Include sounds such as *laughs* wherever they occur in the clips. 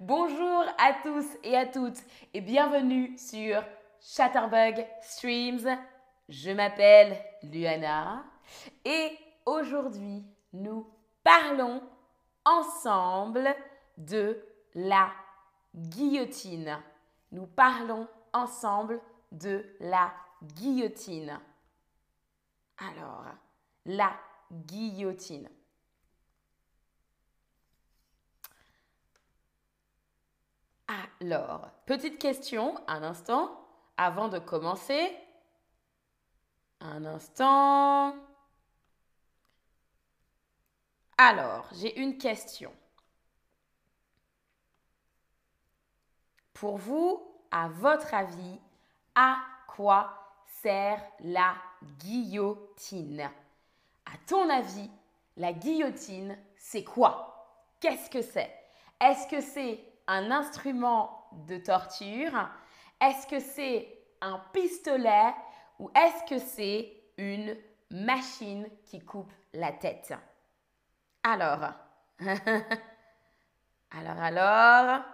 Bonjour à tous et à toutes et bienvenue sur Chatterbug Streams. Je m'appelle Luana et aujourd'hui nous parlons ensemble de la guillotine. Nous parlons ensemble de la guillotine. Alors, la guillotine. Alors, petite question, un instant, avant de commencer. Un instant. Alors, j'ai une question. Pour vous, à votre avis, à quoi sert la guillotine? À ton avis, la guillotine, c'est quoi? Qu'est-ce que c'est? Est-ce que c'est un instrument de torture Est-ce que c'est un pistolet ou est-ce que c'est une machine qui coupe la tête? Alors, *laughs* alors, alors,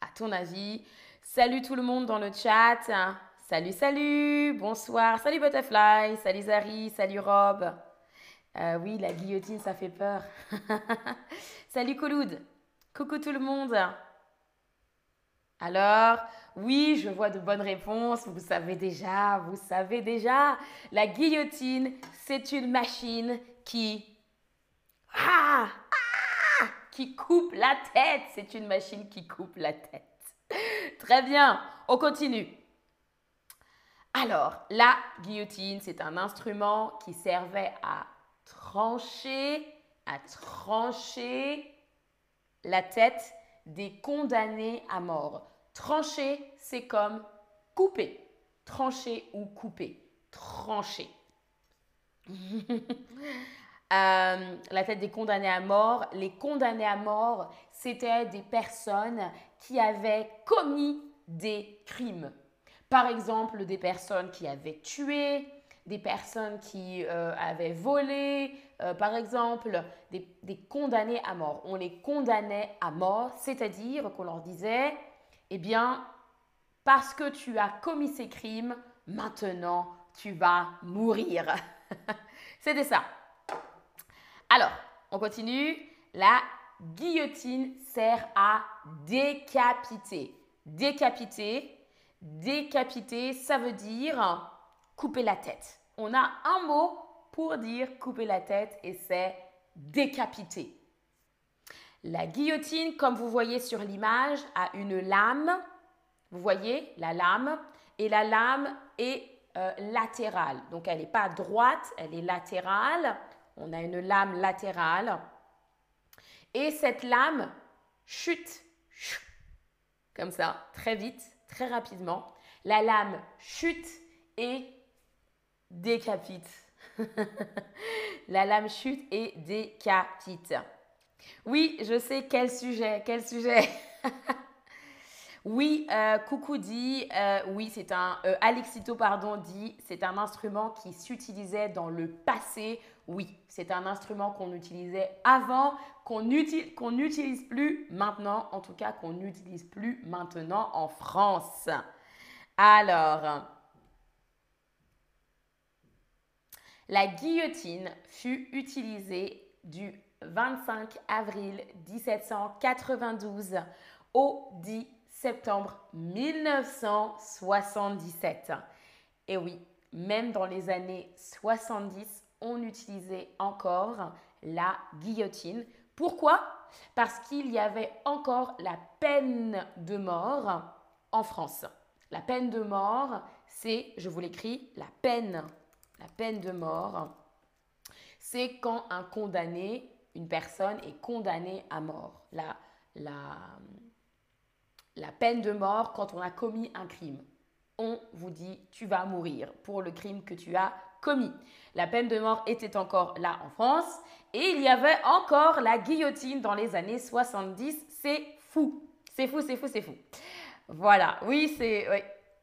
à ton avis. Salut tout le monde dans le chat. Salut, salut, bonsoir. Salut Butterfly, salut Zari, salut Rob. Euh, oui, la guillotine, ça fait peur. *laughs* salut Coloud. Coucou tout le monde. Alors, oui, je vois de bonnes réponses. Vous savez déjà, vous savez déjà. La guillotine, c'est une machine qui... Ah, qui coupe la tête. C'est une machine qui coupe la tête. Très bien, on continue. Alors, la guillotine, c'est un instrument qui servait à trancher, à trancher la tête des condamnés à mort. Trancher, c'est comme couper. Trancher ou couper. Trancher. *laughs* Euh, la tête des condamnés à mort. Les condamnés à mort, c'était des personnes qui avaient commis des crimes. Par exemple, des personnes qui avaient tué, des personnes qui euh, avaient volé, euh, par exemple, des, des, condamnés à mort. On les condamnait à mort, c'est-à-dire qu'on leur disait, eh bien, parce que tu as commis ces crimes, maintenant tu vas mourir. *laughs* C'était ça. Alors, on continue. La guillotine sert à décapiter. Décapiter, décapiter, ça veut dire couper la tête. On a un mot pour dire couper la tête et c'est décapiter. La guillotine, comme vous voyez sur l'image, a une lame. Vous voyez la lame? Et la lame est euh, latérale. Donc elle n'est pas droite, elle est latérale. On a une lame latérale. Et cette lame chute, comme ça, très vite, très rapidement. La lame chute et décapite. *laughs* la lame chute et décapite. Oui, je sais quel sujet, quel sujet. *laughs* Oui, euh, Coucou dit, euh, oui, c'est un, euh, Alexito, pardon, dit, c'est un instrument qui s'utilisait dans le passé. Oui, c'est un instrument qu'on utilisait avant, qu'on n'utilise plus maintenant, en tout cas qu'on n'utilise plus maintenant en France. Alors, la guillotine fut utilisée du 25 avril 1792 au 10 septembre 1977. Et oui, même dans les années 70, on utilisait encore la guillotine. Pourquoi? Parce qu'il y avait encore la peine de mort en France. La peine de mort, c'est, je vous l'écris, la peine. La peine de mort, c'est quand un condamné, une personne est condamnée à mort. La, peine de mort quand on a commis un crime. On vous dit tu vas mourir pour le crime que tu as commis. La peine de mort était encore là en France et il y avait encore la guillotine dans les années 70. C'est fou. C'est fou, c'est fou, c'est fou. Voilà, oui, c'est...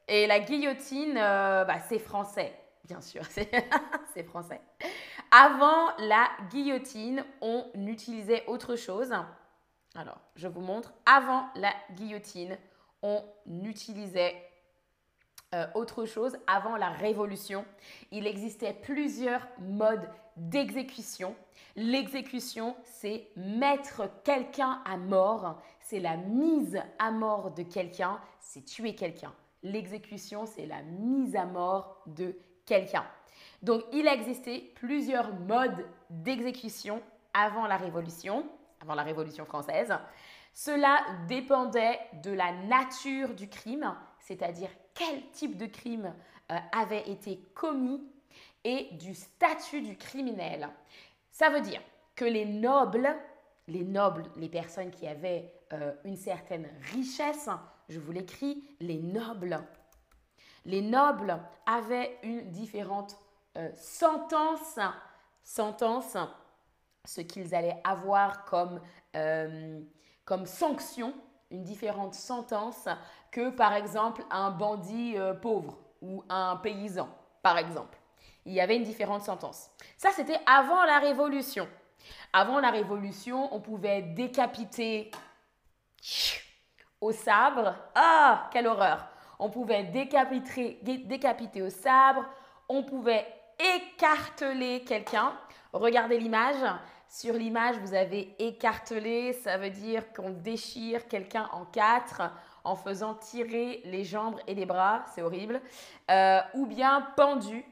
Et la guillotine, euh, bah, c'est français. Bien sûr, *laughs* c'est français. Avant la guillotine, on utilisait autre chose. Alors, je vous montre. Avant la guillotine, on utilisait euh, autre chose. Avant la Révolution, il existait plusieurs modes d'exécution. L'exécution, c'est mettre quelqu'un à mort. C'est la mise à mort de quelqu'un. C'est tuer quelqu'un. L'exécution, c'est la mise à mort de quelqu'un. Donc, il existait plusieurs modes d'exécution avant la Révolution, avant la Révolution française. Cela dépendait de la nature du crime, c'est-à-dire quel type de crime euh, avait été commis et du statut du criminel. Ça veut dire que les nobles, les nobles, les personnes qui avaient euh, une certaine richesse, je vous l'écris, les nobles, les nobles avaient une différente euh, sentence, sentence, ce qu'ils allaient avoir comme, comme sanction une différente sentence que par exemple un bandit euh, pauvre ou un paysan, par exemple. Il y avait une différente sentence. Ça, c'était avant la Révolution. Avant la Révolution, on pouvait décapiter au sabre. Ah, quelle horreur On pouvait décapiter, au sabre. On pouvait écarteler quelqu'un. Regardez l'image. Sur l'image, vous avez écartelé, ça veut dire qu'on déchire quelqu'un en quatre en faisant tirer les jambes et les bras, c'est horrible. Euh, ou bien pendu.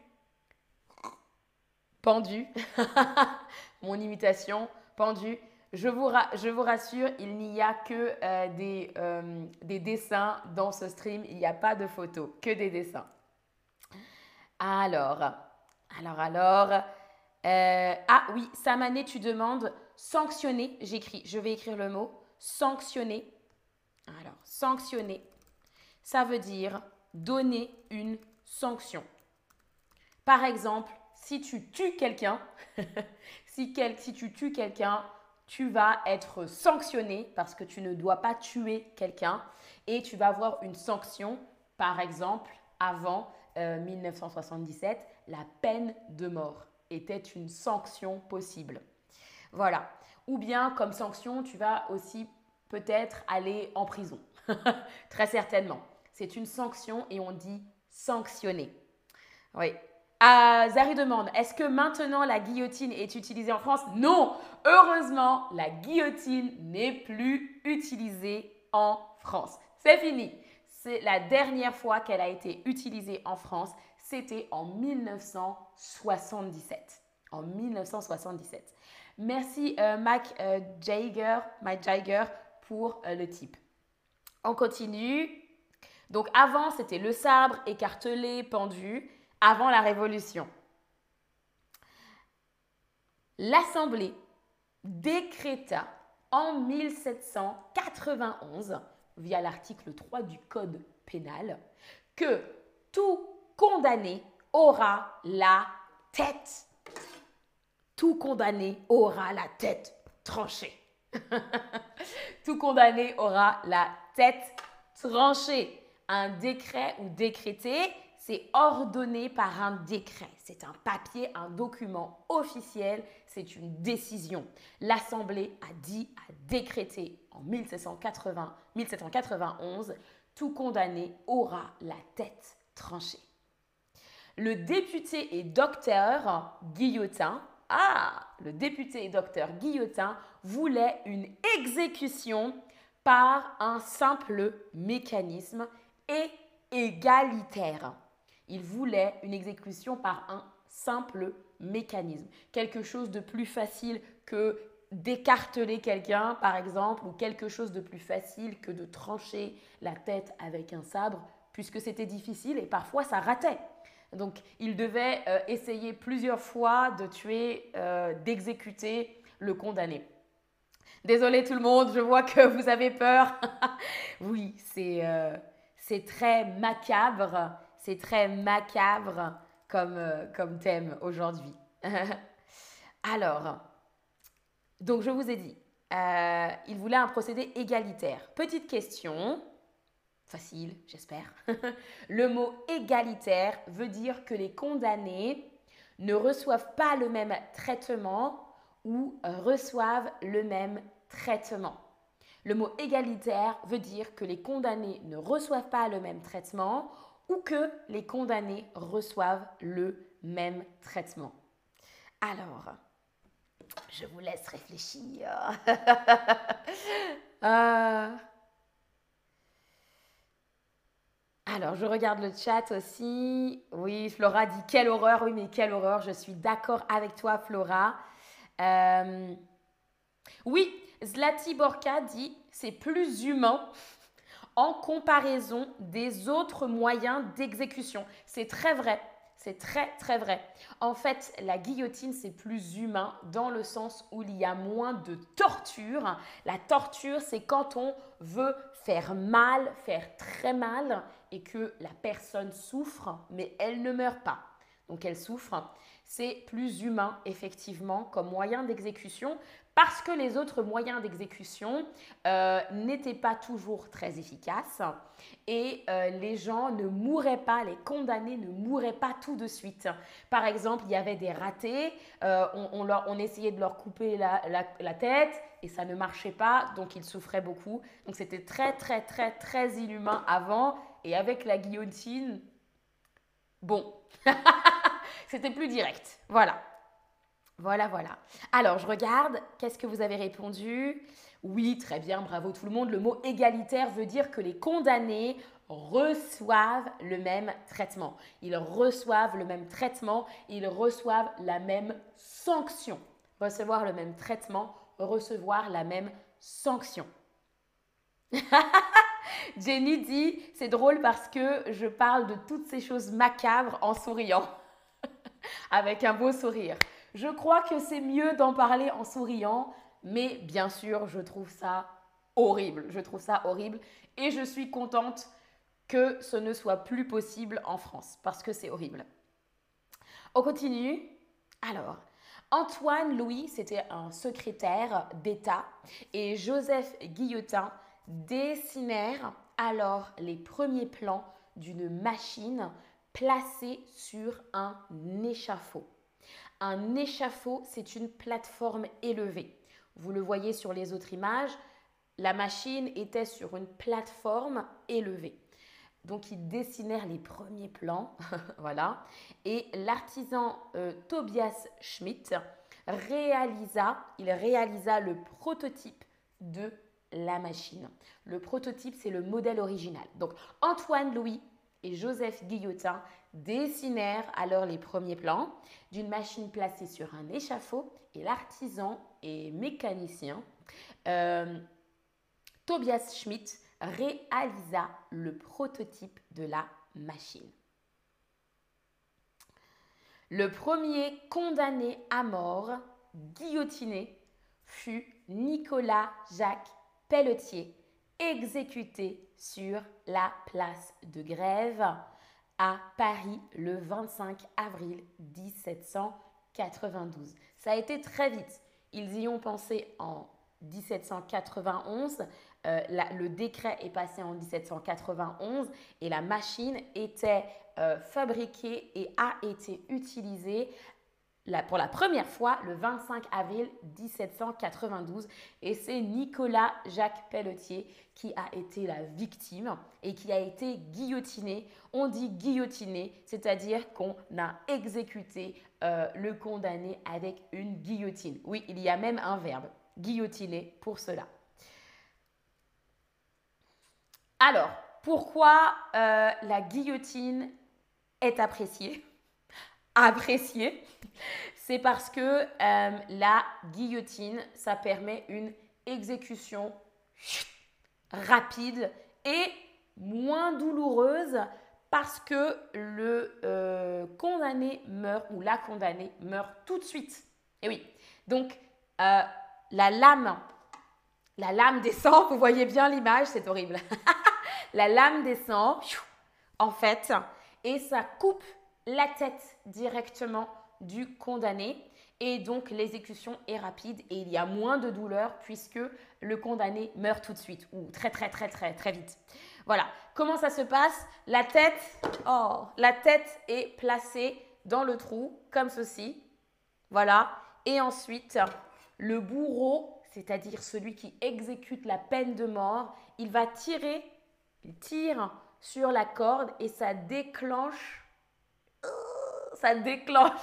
Pendu. *laughs* Mon imitation, pendu. Je vous, rassure, il n'y a que euh, des, euh, des dessins dans ce stream, il n'y a pas de photos, que des dessins. Alors, alors, alors, euh, ah oui, Samané, tu demandes sanctionner. J'écris, je vais écrire le mot sanctionner. Alors, sanctionner, ça veut dire donner une sanction. Par exemple, si tu tues quelqu'un, *laughs* si, si tu tues quelqu'un, tu vas être sanctionné parce que tu ne dois pas tuer quelqu'un et tu vas avoir une sanction, par exemple, avant 1977, euh, la peine de mort était une sanction possible. Voilà. Ou bien comme sanction, tu vas aussi peut-être aller en prison. *laughs* Très certainement. C'est une sanction et on dit sanctionner. Oui. Zari demande, est-ce que maintenant la guillotine est utilisée en France? Non, heureusement, la guillotine n'est plus utilisée en France. C'est fini. C'est la dernière fois qu'elle a été utilisée en France c'était en 1977. En 1977. Merci euh, Mac euh, Jager, Mike Jager pour euh, le type. On continue. Donc avant, c'était le sabre écartelé, pendu, avant la Révolution. L'Assemblée décréta en 1791, via l'article 3 du Code pénal, que tout condamné aura la tête. Tout condamné aura la tête tranchée. *laughs* Tout condamné aura la tête tranchée. Un décret ou décrété, c'est ordonné par un décret. C'est un papier, un document officiel, c'est une décision. L'Assemblée a dit, a décrété en 1780, 1791, tout condamné aura la tête tranchée. Le député et docteur Guillotin, ah, le député et docteur Guillotin voulait une exécution par un simple mécanisme et égalitaire. Il voulait une exécution par un simple mécanisme, quelque chose de plus facile que d'écarteler quelqu'un, par exemple, ou quelque chose de plus facile que de trancher la tête avec un sabre, puisque c'était difficile et parfois ça ratait. Donc, il devait euh, essayer plusieurs fois de tuer, euh, d'exécuter le condamné. Désolé tout le monde, je vois que vous avez peur. *laughs* oui, euh, c'est très macabre. C'est très macabre comme, comme thème aujourd'hui. *laughs* Alors, donc je vous ai dit, il voulait un procédé égalitaire. Petite question. Facile, j'espère. *laughs* le mot égalitaire veut dire que les condamnés ne reçoivent pas le même traitement ou reçoivent le même traitement. Le mot égalitaire veut dire que les condamnés ne reçoivent pas le même traitement que les condamnés reçoivent le même traitement. Alors, je vous laisse réfléchir. *laughs* Euh, alors, je regarde le chat aussi. Oui, Flora dit quelle horreur. Oui, mais quelle horreur. Je suis d'accord avec toi, Flora. Euh, oui, Zlati Borka dit c'est plus humain en comparaison des autres moyens d'exécution. C'est très vrai. C'est très très vrai. En fait, la guillotine, c'est plus humain dans le sens où il y a moins de torture. La torture, c'est quand on veut faire mal, faire très mal, et que la personne souffre, mais elle ne meurt pas. Donc elle souffre. C'est plus humain, effectivement, comme moyen d'exécution, parce que les autres moyens d'exécution euh, n'étaient pas toujours très efficaces et euh, les gens ne mouraient pas, les condamnés ne mouraient pas tout de suite. Par exemple, il y avait des ratés, euh, on, essayait de leur couper la, la, tête et ça ne marchait pas, donc ils souffraient beaucoup. Donc c'était très très très très inhumain avant et avec la guillotine, bon, *laughs* c'était plus direct. Voilà. Voilà, voilà. Alors, je regarde, qu'est-ce que vous avez répondu? Oui, très bien, bravo tout le monde. Le mot égalitaire veut dire que les condamnés reçoivent le même traitement. Ils reçoivent le même traitement, ils reçoivent la même sanction. Recevoir le même traitement, recevoir la même sanction. *laughs* Jenny dit, c'est drôle parce que je parle de toutes ces choses macabres en souriant, *laughs* avec un beau sourire. Je crois que c'est mieux d'en parler en souriant, mais bien sûr, je trouve ça horrible. Je trouve ça horrible et je suis contente que ce ne soit plus possible en France parce que c'est horrible. On continue. Alors, Antoine Louis, c'était un secrétaire d'État et Joseph Guillotin dessinèrent alors les premiers plans d'une machine placée sur un échafaud. Un échafaud, c'est une plateforme élevée. Vous le voyez sur les autres images, la machine était sur une plateforme élevée. Donc ils dessinèrent les premiers plans, *laughs* voilà. Et l'artisan euh, Tobias Schmidt réalisa, il réalisa le prototype de la machine. Le prototype, c'est le modèle original. Donc Antoine Louis et Joseph Guillotin dessinèrent alors les premiers plans d'une machine placée sur un échafaud et l'artisan et mécanicien euh, Tobias Schmidt réalisa le prototype de la machine. Le premier condamné à mort, guillotiné, fut Nicolas Jacques Pelletier, exécuté sur la place de Grève à Paris le 25 avril 1792. Ça a été très vite. Ils y ont pensé en 1791. Euh, le décret est passé en 1791 et la machine était euh, fabriquée et a été utilisée pour la première fois le 25 avril 1792 et c'est Nicolas Jacques Pelletier qui a été la victime et qui a été guillotiné. On dit guillotiné, c'est-à-dire qu'on a exécuté euh, le condamné avec une guillotine. Oui, il y a même un verbe, guillotiner pour cela. Alors, pourquoi euh, la guillotine est appréciée? Appréciée c'est parce que euh, la guillotine, ça permet une exécution rapide et moins douloureuse parce que le euh, condamné meurt ou la condamnée meurt tout de suite. Et oui, donc euh, la lame, la lame descend, vous voyez bien l'image, c'est horrible. *laughs* la lame descend, en fait, et ça coupe la tête directement du condamné et donc l'exécution est rapide et il y a moins de douleur puisque le condamné meurt tout de suite ou très très très très très vite. Voilà. Comment ça se passe? La tête, oh, la tête est placée dans le trou, comme ceci. Voilà. Et ensuite, le bourreau, c'est-à-dire celui qui exécute la peine de mort, il va tirer, il tire sur la corde et ça déclenche, ça déclenche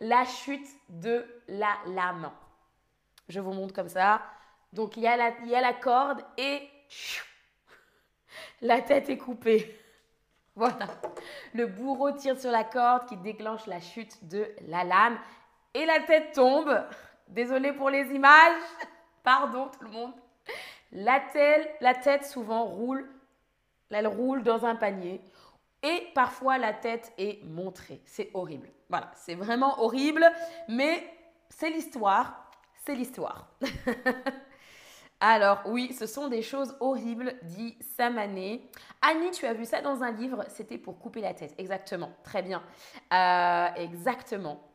la chute de la lame. Je vous montre comme ça. Donc il y a la, il y a la corde et la tête est coupée. Voilà. Le bourreau tire sur la corde qui déclenche la chute de la lame et la tête tombe. Désolée pour les images. Pardon tout le monde. La tête, la tête souvent roule, elle roule dans un panier et parfois la tête est montrée. C'est horrible. Voilà, c'est vraiment horrible, mais c'est l'histoire. C'est l'histoire. *laughs* Alors oui, ce sont des choses horribles, dit Samané. Annie, tu as vu ça dans un livre, c'était pour couper la tête. Exactement, très bien. Euh, exactement.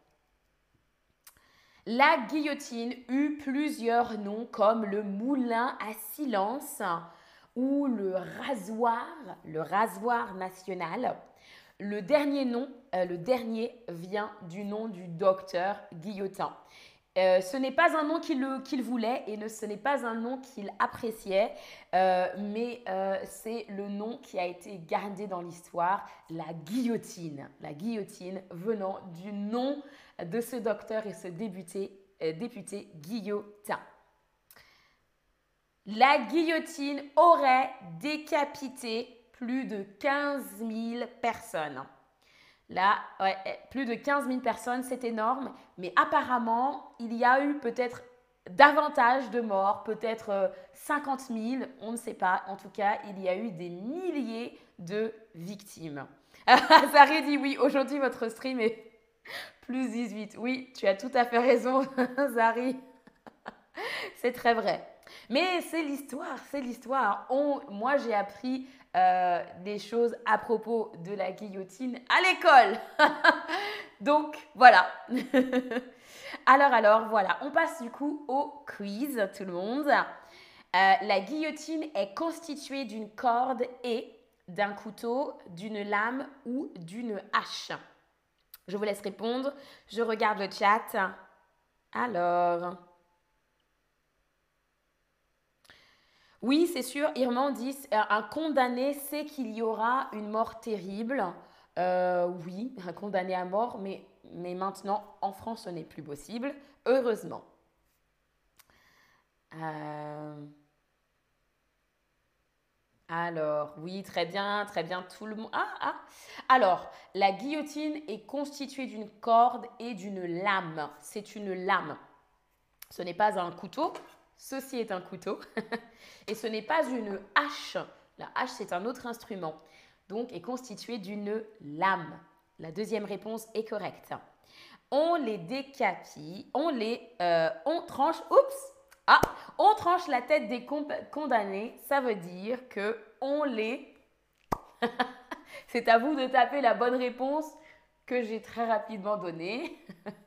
La guillotine eut plusieurs noms comme le moulin à silence ou le rasoir, le rasoir national. Le dernier nom, euh, le dernier vient du nom du docteur Guillotin. Euh, ce n'est pas un nom qu'il voulait et ce n'est pas un nom qu'il appréciait, euh, mais euh, c'est le nom qui a été gardé dans l'histoire, la guillotine. La guillotine venant du nom de ce docteur et ce député Guillotin. La guillotine aurait décapité plus de 15 000 personnes. Là, eh, plus de 15 000 personnes, c'est énorme. Mais apparemment, il y a eu peut-être davantage de morts, peut-être 50 euh, 000, on ne sait pas. En tout cas, il y a eu des milliers de victimes. *laughs* Zari dit oui, aujourd'hui votre stream est plus 18. Oui, tu as tout à fait raison, *laughs* Zari. c'est très vrai. Mais c'est l'histoire, c'est l'histoire. moi, j'ai appris euh, des choses à propos de la guillotine à l'école. *laughs* Donc voilà. *laughs* alors alors voilà, on passe du coup au quiz tout le monde. Euh, la guillotine est constituée d'une corde et d'un couteau, d'une lame ou d'une hache. Je vous laisse répondre. Je regarde le chat. Alors. Oui, c'est sûr, Irman dit, euh, un condamné sait qu'il y aura une mort terrible. Euh, oui, un condamné à mort, mais, maintenant, en France, ce n'est plus possible, heureusement. Euh, alors, oui, très bien, très bien, tout le monde. Ah, ah. Alors, la guillotine est constituée d'une corde et d'une lame. C'est une lame. Ce n'est pas un couteau, Ceci est un couteau *laughs* et ce n'est pas une hache. La hache, c'est un autre instrument, donc est constitué d'une lame. La deuxième réponse est correcte. On les décapite, on les, euh, on tranche, oups, ah, on tranche la tête des condamnés. Ça veut dire que on les, *laughs* c'est à vous de taper la bonne réponse que j'ai très rapidement donnée. *laughs*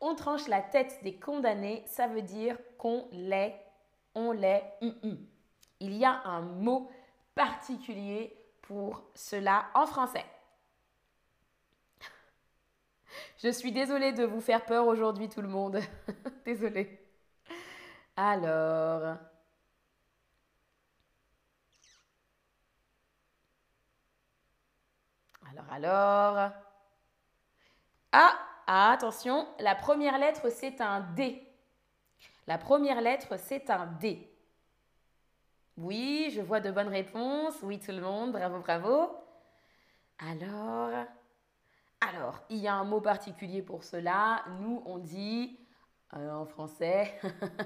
on tranche la tête des condamnés, ça veut dire qu'on les, on les. Il y a un mot particulier pour cela en français. Je suis désolée de vous faire peur aujourd'hui tout le monde. *laughs* désolée. Alors... Alors, alors... Ah attention, la première lettre, c'est un D. La première lettre, c'est un D. Oui, je vois de bonnes réponses. Oui, tout le monde. Bravo, bravo. Alors, alors, il y a un mot particulier pour cela. Nous, on dit euh, en français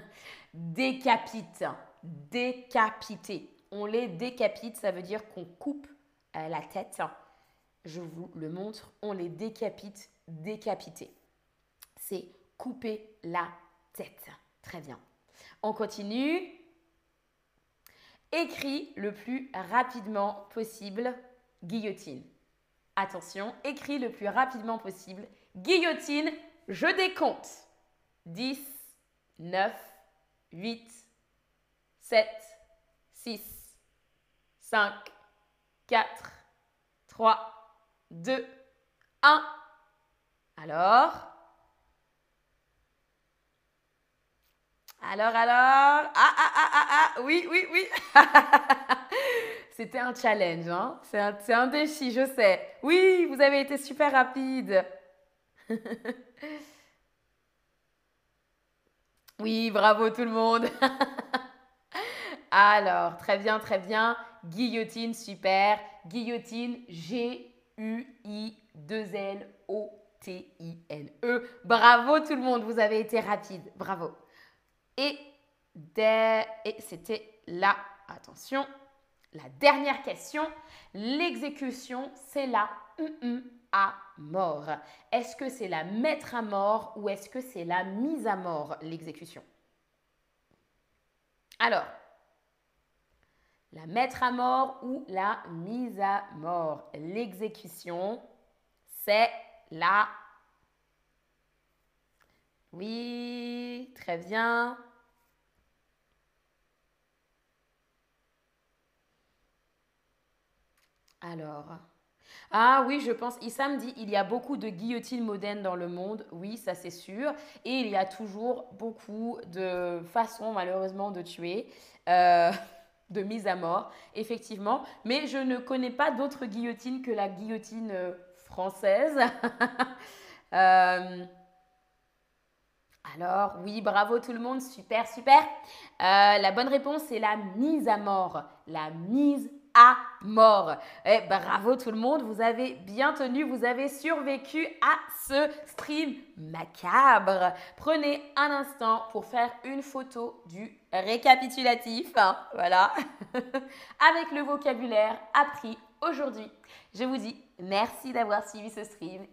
*laughs* décapite. Décapité. On les décapite, ça veut dire qu'on coupe euh, la tête. Je vous le montre. On les décapite décapiter. C'est couper la tête. Très bien. On continue. Écris le plus rapidement possible guillotine. Attention, écris le plus rapidement possible guillotine. Je décompte. 10, 9, 8, 7, 6, 5, 4, 3, 2, 1. Alors? Alors, alors? Ah, ah, ah, ah, ah Oui, oui, oui *laughs* C'était un challenge, hein? C'est un, un défi, je sais. Oui, vous avez été super rapide. *laughs* oui, bravo tout le monde. *laughs* Alors, très bien, très bien. Guillotine, super. Guillotine, G-U-I-2-L-O-T-I-N-E. Bravo tout le monde, vous avez été rapide. Bravo. Et, et c'était là, attention, la dernière question. L'exécution, c'est la à mort. Est-ce que c'est la mettre à mort ou est-ce que c'est la mise à mort, l'exécution? Alors, la mettre à mort ou la mise à mort. L'exécution, c'est la... Oui, très bien. Alors... Ah oui, je pense, Issam dit, il y a beaucoup de guillotines modernes dans le monde. Oui, ça c'est sûr. Et il y a toujours beaucoup de façons, malheureusement, de tuer. Euh, *laughs* de mise à mort, effectivement. Mais je ne connais pas d'autres guillotines que la guillotine euh, *laughs* Euh, alors, oui, bravo tout le monde, super, super. Euh, la bonne réponse, c'est la mise à mort. La mise à mort. Et eh, bravo tout le monde, vous avez bien tenu, vous avez survécu à ce stream macabre. Prenez un instant pour faire une photo du récapitulatif, hein, voilà, *laughs* avec le vocabulaire appris aujourd'hui. Je vous dis merci d'avoir suivi ce stream